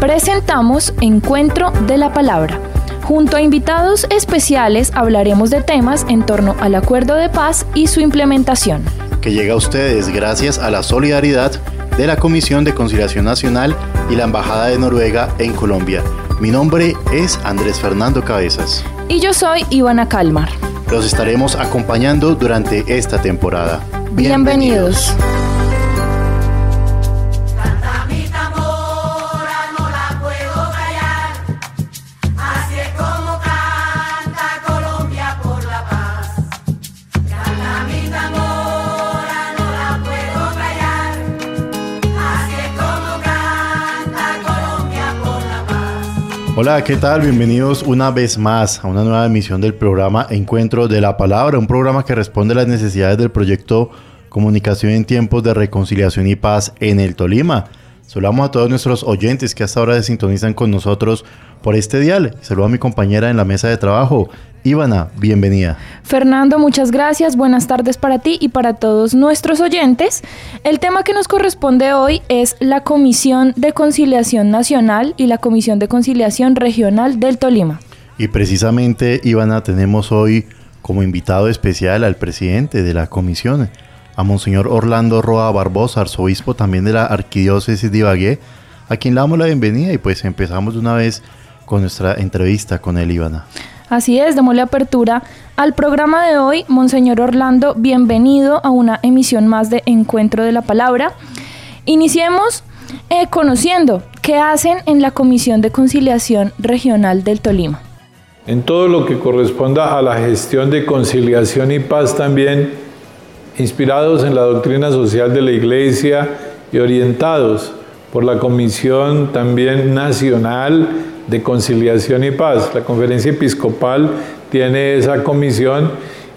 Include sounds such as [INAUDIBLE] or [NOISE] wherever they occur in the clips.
Presentamos Encuentro de la Palabra. Junto a invitados especiales hablaremos de temas en torno al acuerdo de paz y su implementación. Que llega a ustedes gracias a la solidaridad de la Comisión de Conciliación Nacional y la Embajada de Noruega en Colombia. Mi nombre es Andrés Fernando Cabezas. Y yo soy Ivana Calmar. Los estaremos acompañando durante esta temporada. Bienvenidos. Hola, ¿qué tal? Bienvenidos una vez más a una nueva emisión del programa Encuentro de la Palabra, un programa que responde a las necesidades del proyecto Comunicación en tiempos de reconciliación y paz en el Tolima. Saludamos a todos nuestros oyentes que hasta ahora se sintonizan con nosotros por este dial. Saludo a mi compañera en la mesa de trabajo, Ivana, bienvenida. Fernando, muchas gracias. Buenas tardes para ti y para todos nuestros oyentes. El tema que nos corresponde hoy es la Comisión de Conciliación Nacional y la Comisión de Conciliación Regional del Tolima. Y precisamente, Ivana, tenemos hoy como invitado especial al presidente de la comisión, a Monseñor Orlando Roa Barbosa, arzobispo también de la Arquidiócesis de Ibagué, a quien le damos la bienvenida y pues empezamos de una vez con nuestra entrevista con él, Ivana. Así es, démosle apertura al programa de hoy. Monseñor Orlando, bienvenido a una emisión más de Encuentro de la Palabra. Iniciemos eh, conociendo qué hacen en la Comisión de Conciliación Regional del Tolima. En todo lo que corresponda a la gestión de conciliación y paz también, inspirados en la doctrina social de la Iglesia y orientados por la Comisión también nacional de conciliación y paz. La conferencia episcopal tiene esa comisión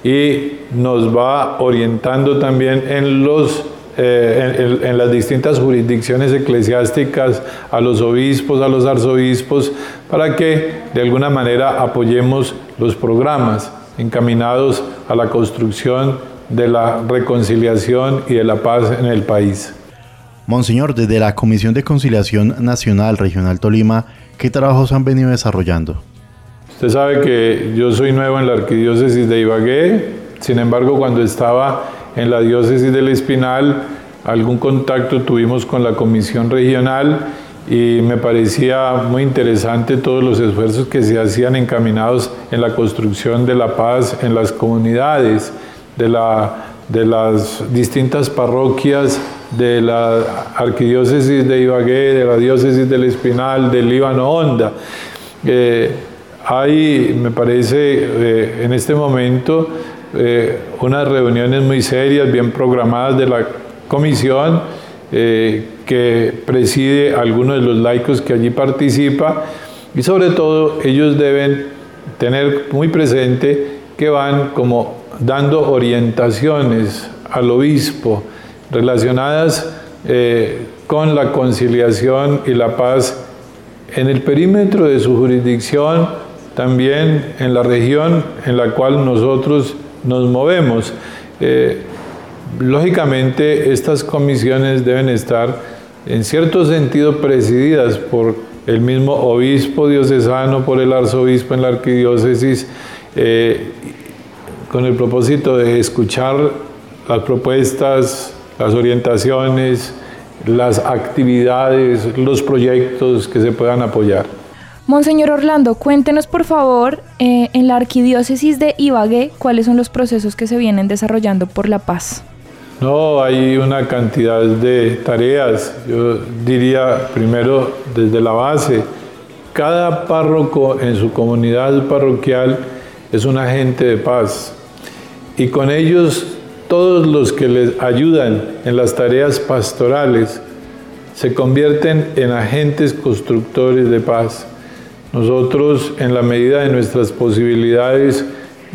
y nos va orientando también en los eh, en, las distintas jurisdicciones eclesiásticas, a los obispos, a los arzobispos, para que de alguna manera apoyemos los programas encaminados a la construcción de la reconciliación y de la paz en el país. Monseñor, desde la Comisión de Conciliación Nacional Regional Tolima, ¿Qué trabajos han venido desarrollando? Usted sabe que yo soy nuevo en la arquidiócesis de Ibagué, sin embargo cuando estaba en la diócesis del Espinal, algún contacto tuvimos con la comisión regional y me parecía muy interesante todos los esfuerzos que se hacían encaminados en la construcción de la paz en las comunidades, de, la, de las distintas parroquias de la arquidiócesis de Ibagué, de la diócesis del Espinal, del Líbano Honda. Eh, hay, me parece, eh, en este momento eh, unas reuniones muy serias, bien programadas de la comisión que preside algunos de los laicos que allí participa y sobre todo ellos deben tener muy presente que van como dando orientaciones al obispo, relacionadas eh, con la conciliación y la paz en el perímetro de su jurisdicción, también en la región en la cual nosotros nos movemos. Eh, lógicamente, estas comisiones deben estar en cierto sentido presididas por el mismo obispo diocesano, por el arzobispo en la arquidiócesis, eh, con el propósito de escuchar las propuestas, las orientaciones, las actividades, los proyectos que se puedan apoyar. Monseñor Orlando, cuéntenos por favor eh, en la arquidiócesis de Ibagué cuáles son los procesos que se vienen desarrollando por la paz. No, hay una cantidad de tareas. Yo diría primero desde la base, cada párroco en su comunidad parroquial es un agente de paz y con ellos todos los que les ayudan en las tareas pastorales se convierten en agentes constructores de paz. Nosotros, en la medida de nuestras posibilidades,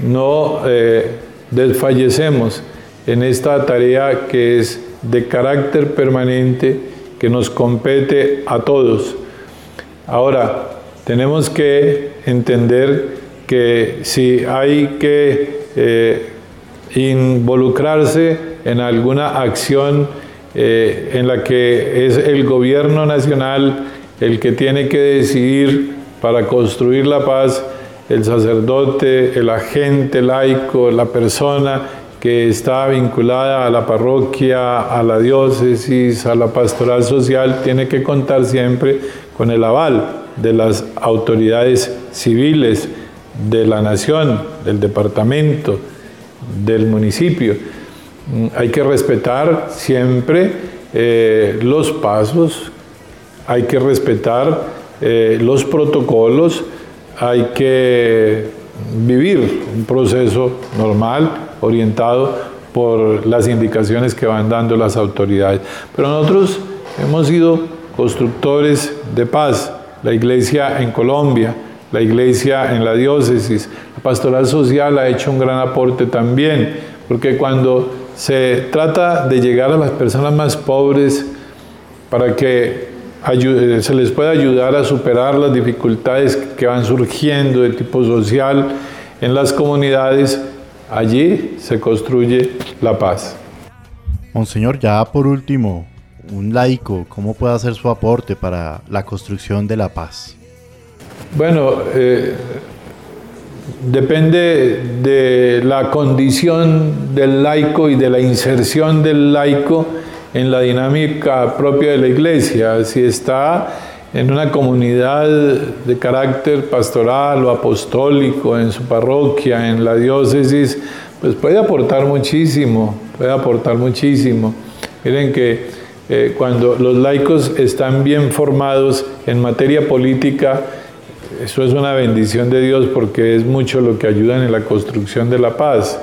no eh, desfallecemos en esta tarea que es de carácter permanente, que nos compete a todos. Ahora, tenemos que entender que si hay que eh, involucrarse en alguna acción eh, en la que es el gobierno nacional el que tiene que decidir para construir la paz, el sacerdote, el agente laico, la persona que está vinculada a la parroquia, a la diócesis, a la pastoral social, tiene que contar siempre con el aval de las autoridades civiles de la nación, del departamento, del municipio. Mm, hay que respetar siempre eh, los pasos, hay que respetar eh, los protocolos, hay que vivir un proceso normal, orientado por las indicaciones que van dando las autoridades. Pero nosotros hemos sido constructores de paz, la iglesia en Colombia, la iglesia en la diócesis, la pastoral social ha hecho un gran aporte también, porque cuando se trata de llegar a las personas más pobres para que se les pueda ayudar a superar las dificultades que van surgiendo de tipo social en las comunidades, allí se construye la paz. Monseñor, ya por último, un laico, ¿cómo puede hacer su aporte para la construcción de la paz? Bueno, eh, depende de la condición del laico y de la inserción del laico en la dinámica propia de la iglesia. Si está en una comunidad de carácter pastoral o apostólico, en su parroquia, en la diócesis, pues puede aportar muchísimo, puede aportar muchísimo. Miren que eh, cuando los laicos están bien formados en materia política, eso es una bendición de Dios porque es mucho lo que ayudan en la construcción de la paz.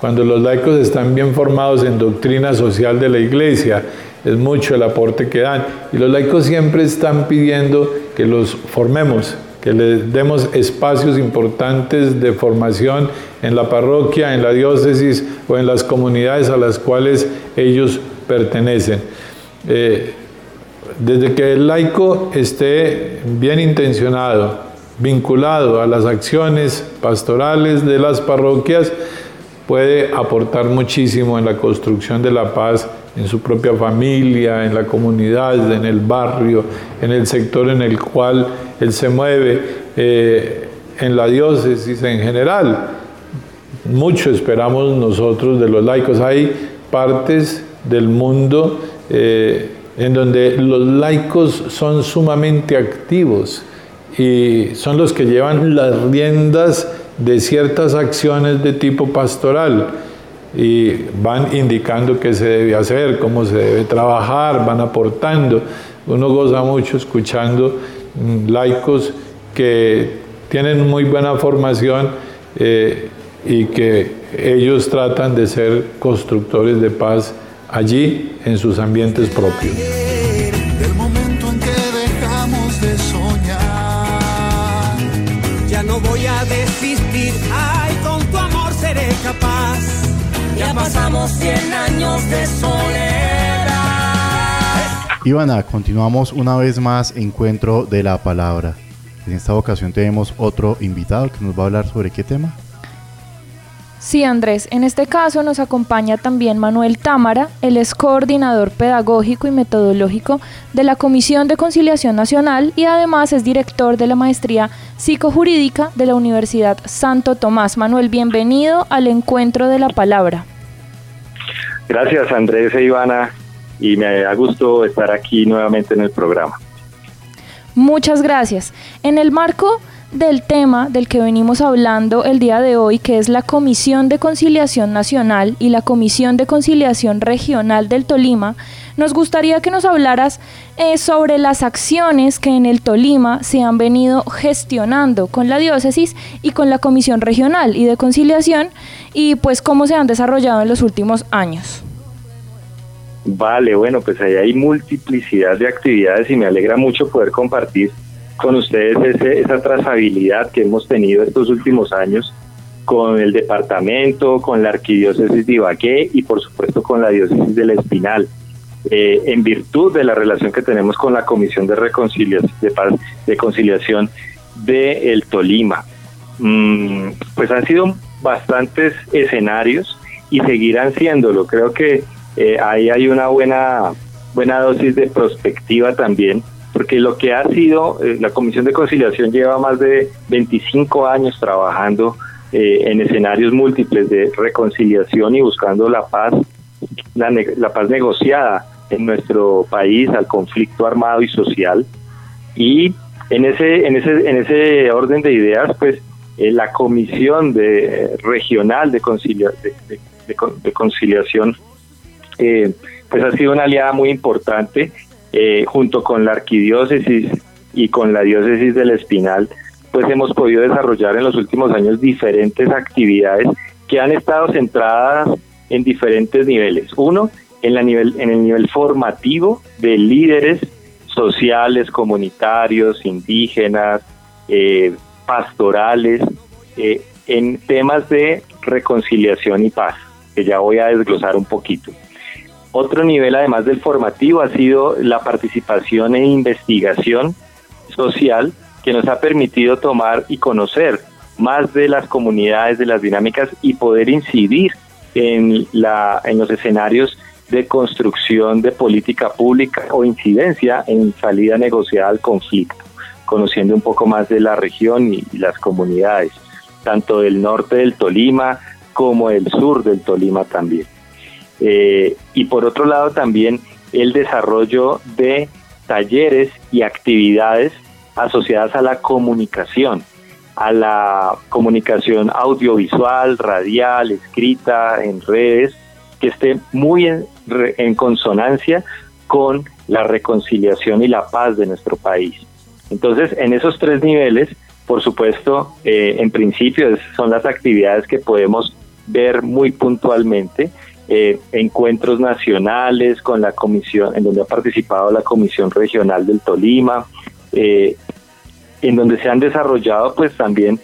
Cuando los laicos están bien formados en doctrina social de la iglesia, es mucho el aporte que dan. Y los laicos siempre están pidiendo que los formemos, que les demos espacios importantes de formación en la parroquia, en la diócesis o en las comunidades a las cuales ellos pertenecen. Eh, desde que el laico esté bien intencionado, vinculado a las acciones pastorales de las parroquias, puede aportar muchísimo en la construcción de la paz en su propia familia, en la comunidad, en el barrio, en el sector en el cual él se mueve, eh, en la diócesis en general. Mucho esperamos nosotros de los laicos. Hay partes del mundo eh, en donde los laicos son sumamente activos y son los que llevan las riendas de ciertas acciones de tipo pastoral y van indicando qué se debe hacer, cómo se debe trabajar, van aportando. Uno goza mucho escuchando mm, laicos que tienen muy buena formación eh, y que ellos tratan de ser constructores de paz allí en sus ambientes propios. Ay, con tu amor seré capaz. Ya pasamos 100 años de soledad. Ivana, continuamos una vez más Encuentro de la Palabra. En esta ocasión tenemos otro invitado que nos va a hablar sobre qué tema. Sí, Andrés, en este caso nos acompaña también Manuel Támara, él es coordinador pedagógico y metodológico de la Comisión de Conciliación Nacional y además es director de la maestría psicojurídica de la Universidad Santo Tomás. Manuel, bienvenido al encuentro de la palabra. Gracias Andrés e Ivana y me da gusto estar aquí nuevamente en el programa. Muchas gracias. En el marco del tema del que venimos hablando el día de hoy, que es la Comisión de Conciliación Nacional y la Comisión de Conciliación Regional del Tolima, nos gustaría que nos hablaras eh, sobre las acciones que en el Tolima se han venido gestionando con la diócesis y con la Comisión Regional y de Conciliación y pues cómo se han desarrollado en los últimos años. Vale, bueno, pues ahí hay multiplicidad de actividades y me alegra mucho poder compartir con ustedes esa trazabilidad que hemos tenido estos últimos años con el departamento, con la arquidiócesis de Ibagué y por supuesto con la diócesis del Espinal. Eh, en virtud de la relación que tenemos con la Comisión de Reconciliación de, Conciliación de el Tolima. Mm, pues han sido bastantes escenarios y seguirán siéndolo. Creo que eh, ahí hay una buena, buena dosis de prospectiva también, porque lo que ha sido, eh, la Comisión de Conciliación lleva más de 25 años trabajando eh, en escenarios múltiples de reconciliación y buscando la paz, la, la paz negociada en nuestro país al conflicto armado y social. Y en ese, en ese, en ese orden de ideas, pues eh, la Comisión de, Regional de, de, Conciliación eh, pues ha sido una aliada muy importante eh, junto con la arquidiócesis y con la diócesis del Espinal, pues hemos podido desarrollar en los últimos años diferentes actividades que han estado centradas en diferentes niveles. Uno, en, la nivel, en el nivel formativo de líderes sociales, comunitarios, indígenas, eh, pastorales, eh, en temas de reconciliación y paz, que ya voy a desglosar un poquito. Otro nivel, además del formativo, ha sido la participación e investigación social que nos ha permitido tomar y conocer más de las comunidades, de las dinámicas y poder incidir en, la, en los escenarios de construcción de política pública o incidencia en salida negociada al conflicto, conociendo un poco más de la región y, las comunidades, tanto del norte del Tolima como del sur del Tolima también. Eh, y por otro lado también el desarrollo de talleres y actividades asociadas a la comunicación, a la comunicación audiovisual, radial, escrita, en redes, que esté muy en, consonancia con la reconciliación y la paz de nuestro país. Entonces, en esos tres niveles, por supuesto, eh, en principio son las actividades que podemos ver muy puntualmente, eh, encuentros nacionales con la comisión, en donde ha participado la Comisión Regional del Tolima, eh, en donde se han desarrollado pues también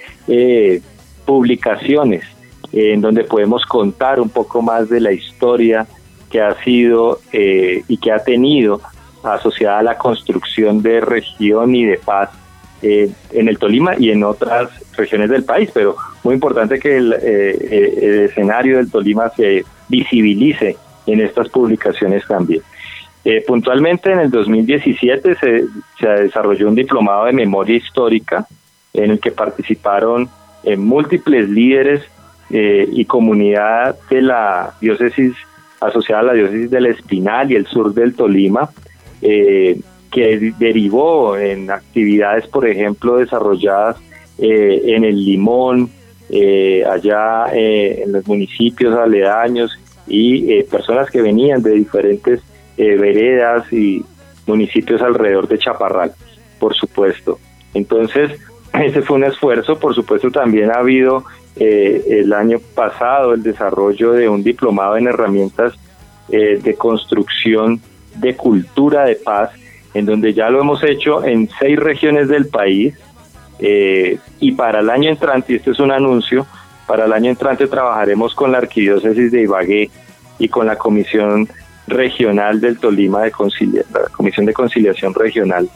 publicaciones en donde podemos contar un poco más de la historia que ha sido eh, y que ha tenido asociada a la construcción de región y de paz eh, en el Tolima y en otras regiones del país, pero muy importante que el, eh, escenario del Tolima se visibilice en estas publicaciones también. puntualmente en el 2017 se, se desarrolló un diplomado de memoria histórica en el que participaron múltiples líderes eh, y comunidad de la diócesis asociada a la diócesis del Espinal y el sur del Tolima, eh, que derivó en actividades, por ejemplo, desarrolladas eh, en el Limón, allá en los municipios aledaños y personas que venían de diferentes veredas y municipios alrededor de Chaparral, por supuesto. Entonces, [CLEARS THROAT] ese fue un esfuerzo, por supuesto también ha habido eh, el año pasado el desarrollo de un diplomado en herramientas eh, de construcción de cultura de paz, en donde ya lo hemos hecho en seis regiones del país. Eh, y para el año entrante, y este es un anuncio, para el año entrante trabajaremos con la Arquidiócesis de Ibagué y con la Comisión Regional del Tolima de la Comisión de Conciliación Regional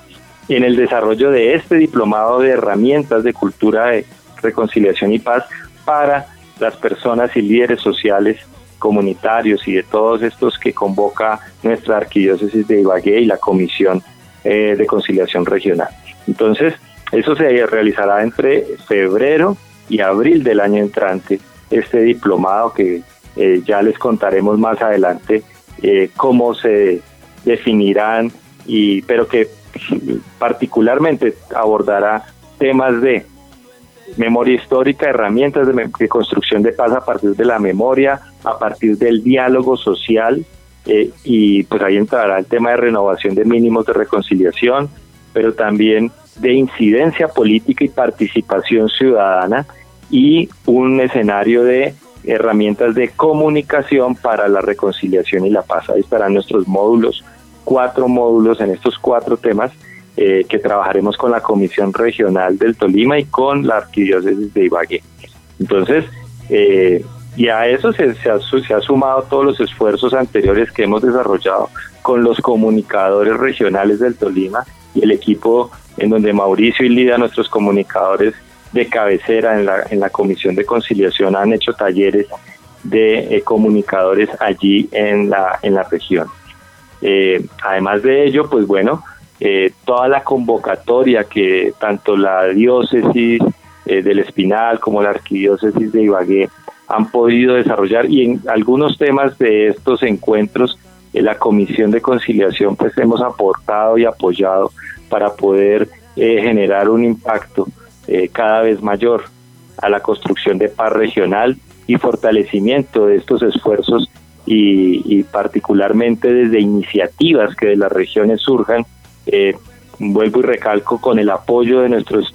en el desarrollo de este diplomado de herramientas de cultura de reconciliación y paz para las personas y líderes sociales comunitarios y de todos estos que convoca nuestra arquidiócesis de Ibagué y la Comisión eh, de Conciliación Regional. Entonces, eso se realizará entre febrero y abril del año entrante, este diplomado que eh, ya les contaremos más adelante eh, cómo se definirán, y, pero que [LAUGHS] particularmente abordará temas de memoria histórica, herramientas de, construcción de paz a partir de la memoria, a partir del diálogo social, eh, y pues ahí entrará el tema de renovación de mínimos de reconciliación, pero también de incidencia política y participación ciudadana y un escenario de herramientas de comunicación para la reconciliación y la paz. Ahí estarán nuestros módulos, cuatro módulos en estos cuatro temas eh, que trabajaremos con la Comisión Regional del Tolima y con la Arquidiócesis de Ibagué. Entonces, eh, y a eso se, se, ha, sumado todos los esfuerzos anteriores que hemos desarrollado con los comunicadores regionales del Tolima y el equipo en donde Mauricio y Lida, nuestros comunicadores de cabecera en la, en la Comisión de Conciliación, han hecho talleres de comunicadores allí en la, en la región. además de ello, pues bueno, toda la convocatoria que tanto la diócesis del Espinal como la arquidiócesis de Ibagué han podido desarrollar y en algunos temas de estos encuentros la Comisión de Conciliación pues hemos aportado y apoyado para poder eh, generar un impacto eh, cada vez mayor a la construcción de paz regional y fortalecimiento de estos esfuerzos y, particularmente desde iniciativas que de las regiones surjan, eh, vuelvo y recalco con el apoyo de nuestros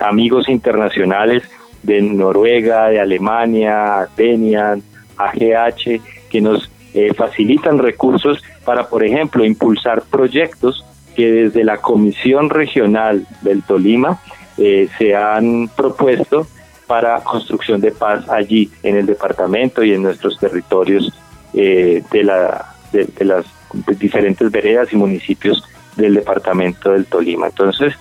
amigos internacionales de Noruega, de Alemania, Denia, AGH, que nos eh, facilitan recursos para, por ejemplo, impulsar proyectos que desde la Comisión Regional del Tolima eh, se han propuesto para construcción de paz allí en el departamento y en nuestros territorios eh, de, la, de, las diferentes veredas y municipios del departamento del Tolima. Entonces,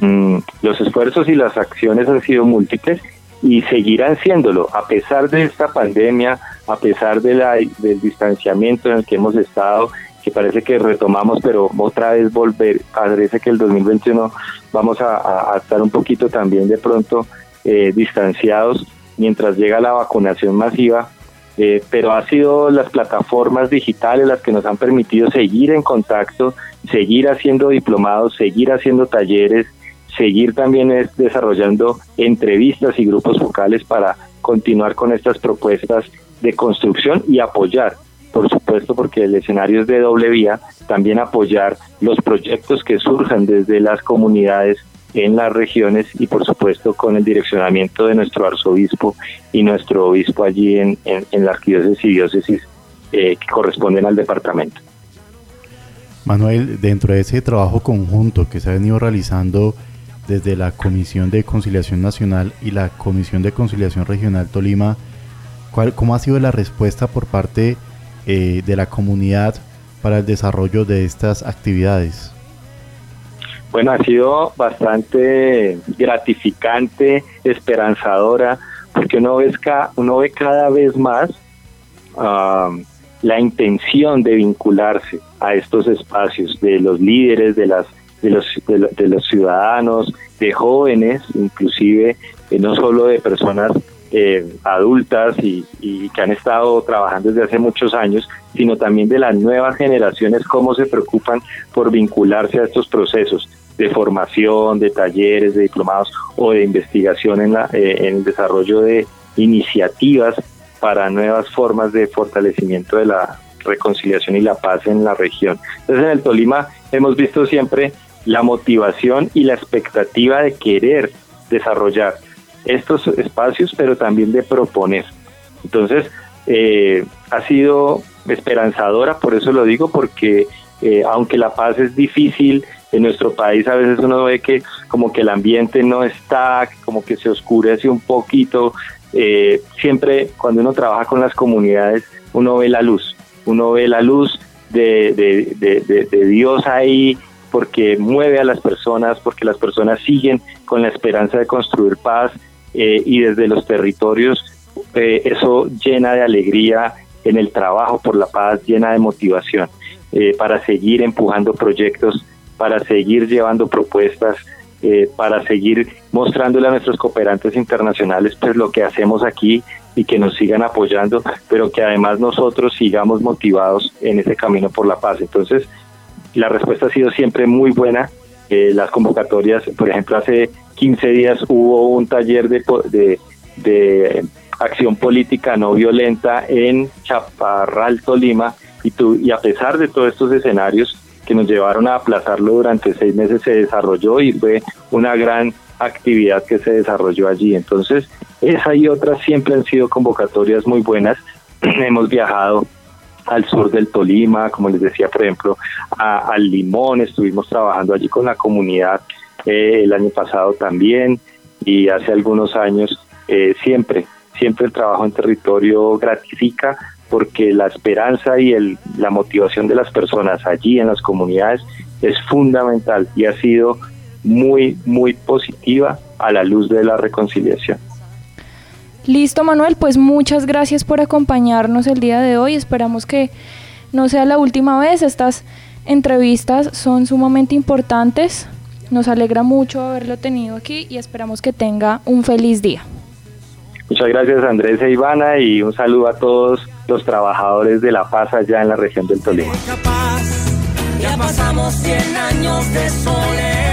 mm, los esfuerzos y las acciones han sido múltiples y seguirán siéndolo a pesar de esta pandemia, a pesar de la, del distanciamiento en el que hemos estado, que parece que retomamos, pero otra vez volver, parece que el 2021 vamos a, estar un poquito también de pronto eh, distanciados mientras llega la vacunación masiva, eh, pero ha sido las plataformas digitales las que nos han permitido seguir en contacto, seguir haciendo diplomados, seguir haciendo talleres, seguir también es desarrollando entrevistas y grupos focales para continuar con estas propuestas de construcción y apoyar, por supuesto, porque el escenario es de doble vía, también apoyar los proyectos que surjan desde las comunidades en las regiones y por supuesto con el direccionamiento de nuestro arzobispo y nuestro obispo allí en, en, la arquidiócesis y diócesis eh, que corresponden al departamento. Manuel, dentro de ese trabajo conjunto que se ha venido realizando desde la Comisión de Conciliación Nacional y la Comisión de Conciliación Regional Tolima, ¿cuál, ¿cómo ha sido la respuesta por parte eh, de la comunidad para el desarrollo de estas actividades? Bueno, ha sido bastante gratificante, esperanzadora, porque uno ve, uno ve cada vez más la intención de vincularse a estos espacios de los líderes, de las de los, de, los ciudadanos, de jóvenes, inclusive eh, no solo de personas eh, adultas y, que han estado trabajando desde hace muchos años, sino también de las nuevas generaciones, cómo se preocupan por vincularse a estos procesos de formación, de talleres, de diplomados o de investigación en, la, eh, en el desarrollo de iniciativas para nuevas formas de fortalecimiento de la reconciliación y la paz en la región. Entonces en el Tolima hemos visto siempre la motivación y la expectativa de querer desarrollar estos espacios, pero también de proponer. Entonces, eh, ha sido esperanzadora, por eso lo digo, porque eh, aunque la paz es difícil, en nuestro país a veces uno ve que como que el ambiente no está, como que se oscurece un poquito. Eh, siempre cuando uno trabaja con las comunidades, uno ve la luz, uno ve la luz de, de, de Dios ahí porque mueve a las personas, porque las personas siguen con la esperanza de construir paz eh, y desde los territorios eh, eso llena de alegría en el trabajo por la paz, llena de motivación eh, para seguir empujando proyectos, para seguir llevando propuestas, para seguir mostrándole a nuestros cooperantes internacionales pues lo que hacemos aquí y que nos sigan apoyando, pero que además nosotros sigamos motivados en ese camino por la paz. Entonces, la respuesta ha sido siempre muy buena. Eh, las convocatorias, por ejemplo, hace 15 días hubo un taller de, de, acción política no violenta en Chaparral, Tolima, y, tu, y a pesar de todos estos escenarios que nos llevaron a aplazarlo durante seis meses, se desarrolló y fue una gran actividad que se desarrolló allí. Entonces, esa y otras siempre han sido convocatorias muy buenas. [CLEARS THROAT] Hemos viajado al sur del Tolima, como les decía, por ejemplo, al Limón, estuvimos trabajando allí con la comunidad eh, el año pasado también y hace algunos años eh, siempre, siempre el trabajo en territorio gratifica porque la esperanza y el, la motivación de las personas allí en las comunidades es fundamental y ha sido muy, muy positiva a la luz de la reconciliación. Listo, Manuel, pues muchas gracias por acompañarnos el día de hoy. Esperamos que no sea la última vez. Estas entrevistas son sumamente importantes. Nos alegra mucho haberlo tenido aquí y esperamos que tenga un feliz día. Muchas gracias Andrés e Ivana y un saludo a todos los trabajadores de La Paz allá en la región del Tolima. Ya pasamos 100 años de soledad.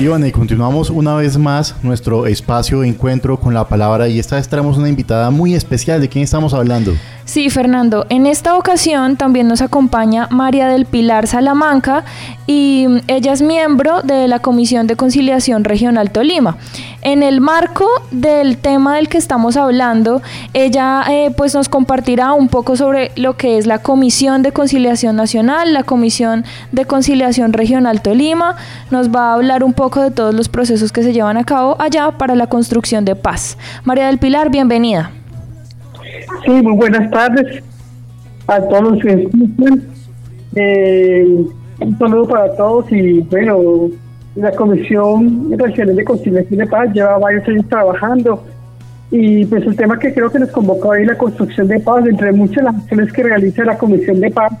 Ivana, y continuamos una vez más nuestro espacio de encuentro con la palabra y esta vez traemos una invitada muy especial. ¿De quién estamos hablando? Sí, Fernando. En esta ocasión también nos acompaña María del Pilar Salamanca y ella es miembro de la Comisión de Conciliación Regional Tolima. En el marco del tema del que estamos hablando, ella eh, pues nos compartirá un poco sobre lo que es la Comisión de Conciliación Nacional, la Comisión de Conciliación Regional Tolima. Nos va a hablar un poco de todos los procesos que se llevan a cabo allá para la construcción de paz. María del Pilar, bienvenida. Sí, muy buenas tardes a todos los que escuchan. Eh, un saludo para todos y bueno, la Comisión Regional de Conciliación de Paz lleva varios años trabajando y pues el tema que creo que nos convocó hoy la construcción de paz, entre muchas las acciones que realiza la Comisión de Paz,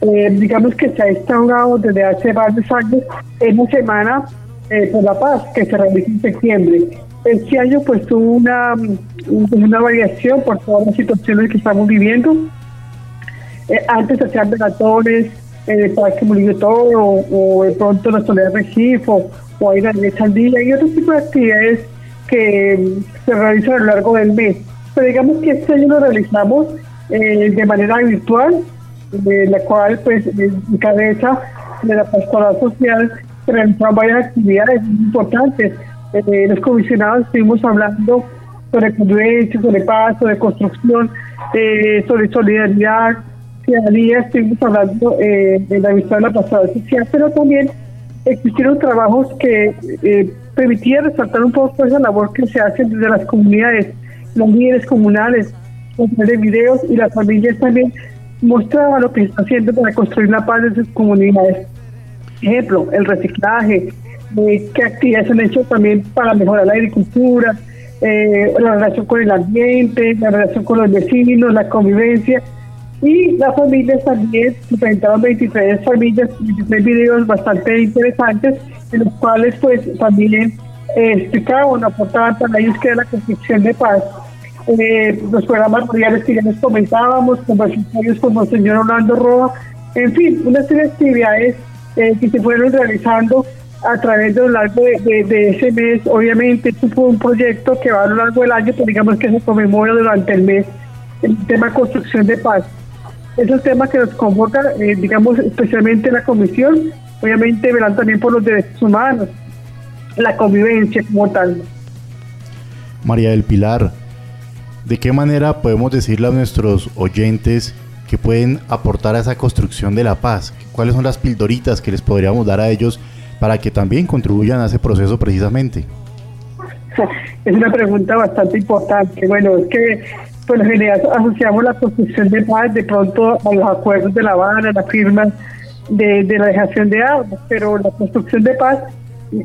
eh, digamos que se ha instaurado desde hace varios años en una semana eh, por la paz que se realiza en septiembre. Este año pues tuvo una, una variación por todas las situaciones que estamos viviendo. Eh, antes hacían velatones en el Parque Murillo Toro o, de pronto la Soledad Recife o, a la día y otro tipo de actividades que se realizan a lo largo del mes. Pero digamos que este año lo realizamos eh, de manera virtual, de la cual pues en cabeza de la pastoral social se realizaron varias actividades importantes eh, los comisionados estuvimos hablando sobre convivencia, sobre paz, sobre construcción, eh, sobre solidaridad, ciudadanía, estuvimos hablando eh, en la visita de la pasada social, pero también existieron trabajos que eh, permitían resaltar un poco esa labor que se hace desde las comunidades, los líderes comunales, de videos y las familias también mostraban lo que se está haciendo para construir la paz en sus comunidades. Ejemplo, el reciclaje, eh, qué actividades han hecho también para mejorar la agricultura, eh, la relación con el ambiente, la relación con los vecinos, la convivencia. Y las familias también, se presentaron 23 familias, 23 videos bastante interesantes, en los cuales pues también eh, explicaban, aportaban para ellos que era la construcción de paz. Eh, los programas radiales que ya les comentábamos, conversatorios como el señor Orlando Roa, en fin, una serie de actividades que se fueron realizando a través de lo largo de, ese mes. Obviamente, esto fue un proyecto que va a lo largo del año, pero digamos que se conmemora durante el mes el tema construcción de paz. Es el tema que nos convoca, eh, digamos, especialmente la comisión, obviamente verán también por los derechos humanos, la convivencia como tal. María del Pilar, ¿de qué manera podemos decirle a nuestros oyentes que pueden aportar a esa construcción de la paz? ¿Cuáles son las pildoritas que les podríamos dar a ellos para que también contribuyan a ese proceso precisamente? [LAUGHS] Es una pregunta bastante importante. Bueno, es que por lo general asociamos la construcción de paz de pronto a los acuerdos de La Habana, la firma de, la dejación de armas, pero la construcción de paz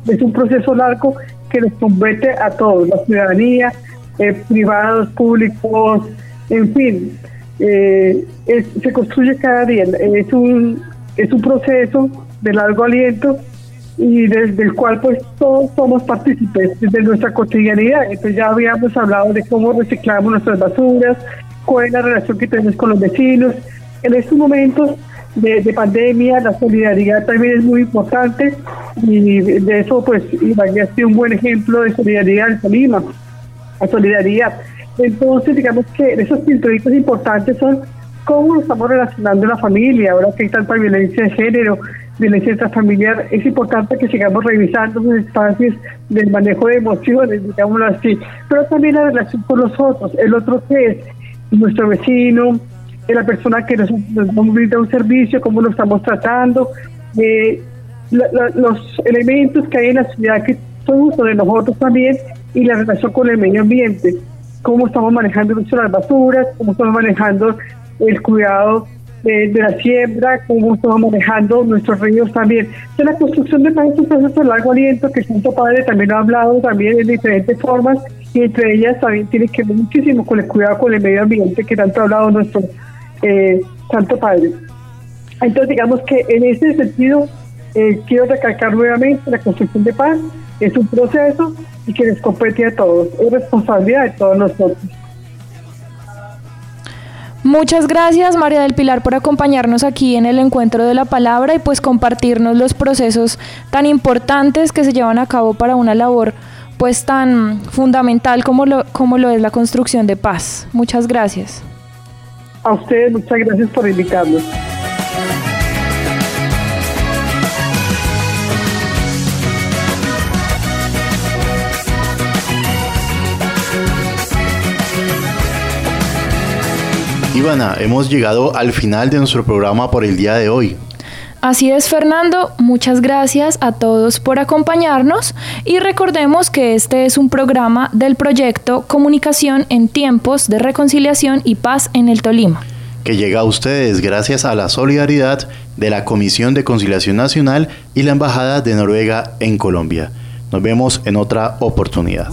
es un proceso largo que nos compete a todos, la ciudadanía, eh, privados, públicos, en fin, eh, se construye cada día. Es un, es un proceso de largo aliento y desde el cual pues todos somos partícipes de nuestra cotidianidad. Entonces ya habíamos hablado de cómo reciclamos nuestras basuras, cuál es la relación que tenemos con los vecinos. En estos momentos de, pandemia la solidaridad también es muy importante y de eso pues Ibagué ha sido un buen ejemplo de solidaridad en Tolima, la solidaridad. Entonces digamos que esos pintoritos importantes son cómo estamos relacionando la familia, ahora que hay tanta violencia de género, violencia familiar, es importante que sigamos revisando los espacios del manejo de emociones, digámoslo así, pero también la relación con los otros, el otro que es nuestro vecino, la persona que nos, nos brinda un servicio, cómo lo estamos tratando, eh, los elementos que hay en la ciudad que son uso de nosotros también y la relación con el medio ambiente, cómo estamos manejando nuestras basuras, cómo estamos manejando el cuidado de la siembra, cómo estamos manejando nuestros ríos también. De la construcción de paz es un proceso de largo aliento que Santo Padre también ha hablado también en diferentes formas y entre ellas también tiene que ver muchísimo con el cuidado con el medio ambiente que tanto ha hablado nuestro eh, Santo Padre. Entonces digamos que en ese sentido eh, quiero recalcar nuevamente la construcción de paz es un proceso y que les compete a todos, es responsabilidad de todos nosotros. Muchas gracias María del Pilar por acompañarnos aquí en el encuentro de la palabra y pues compartirnos los procesos tan importantes que se llevan a cabo para una labor pues tan fundamental como lo, como lo es la construcción de paz. Muchas gracias. A ustedes muchas gracias por invitarnos. Ivana, hemos llegado al final de nuestro programa por el día de hoy. Así es, Fernando. Muchas gracias a todos por acompañarnos y recordemos que este es un programa del proyecto Comunicación en tiempos de reconciliación y paz en el Tolima. Que llega a ustedes gracias a la solidaridad de la Comisión de Conciliación Nacional y la Embajada de Noruega en Colombia. Nos vemos en otra oportunidad.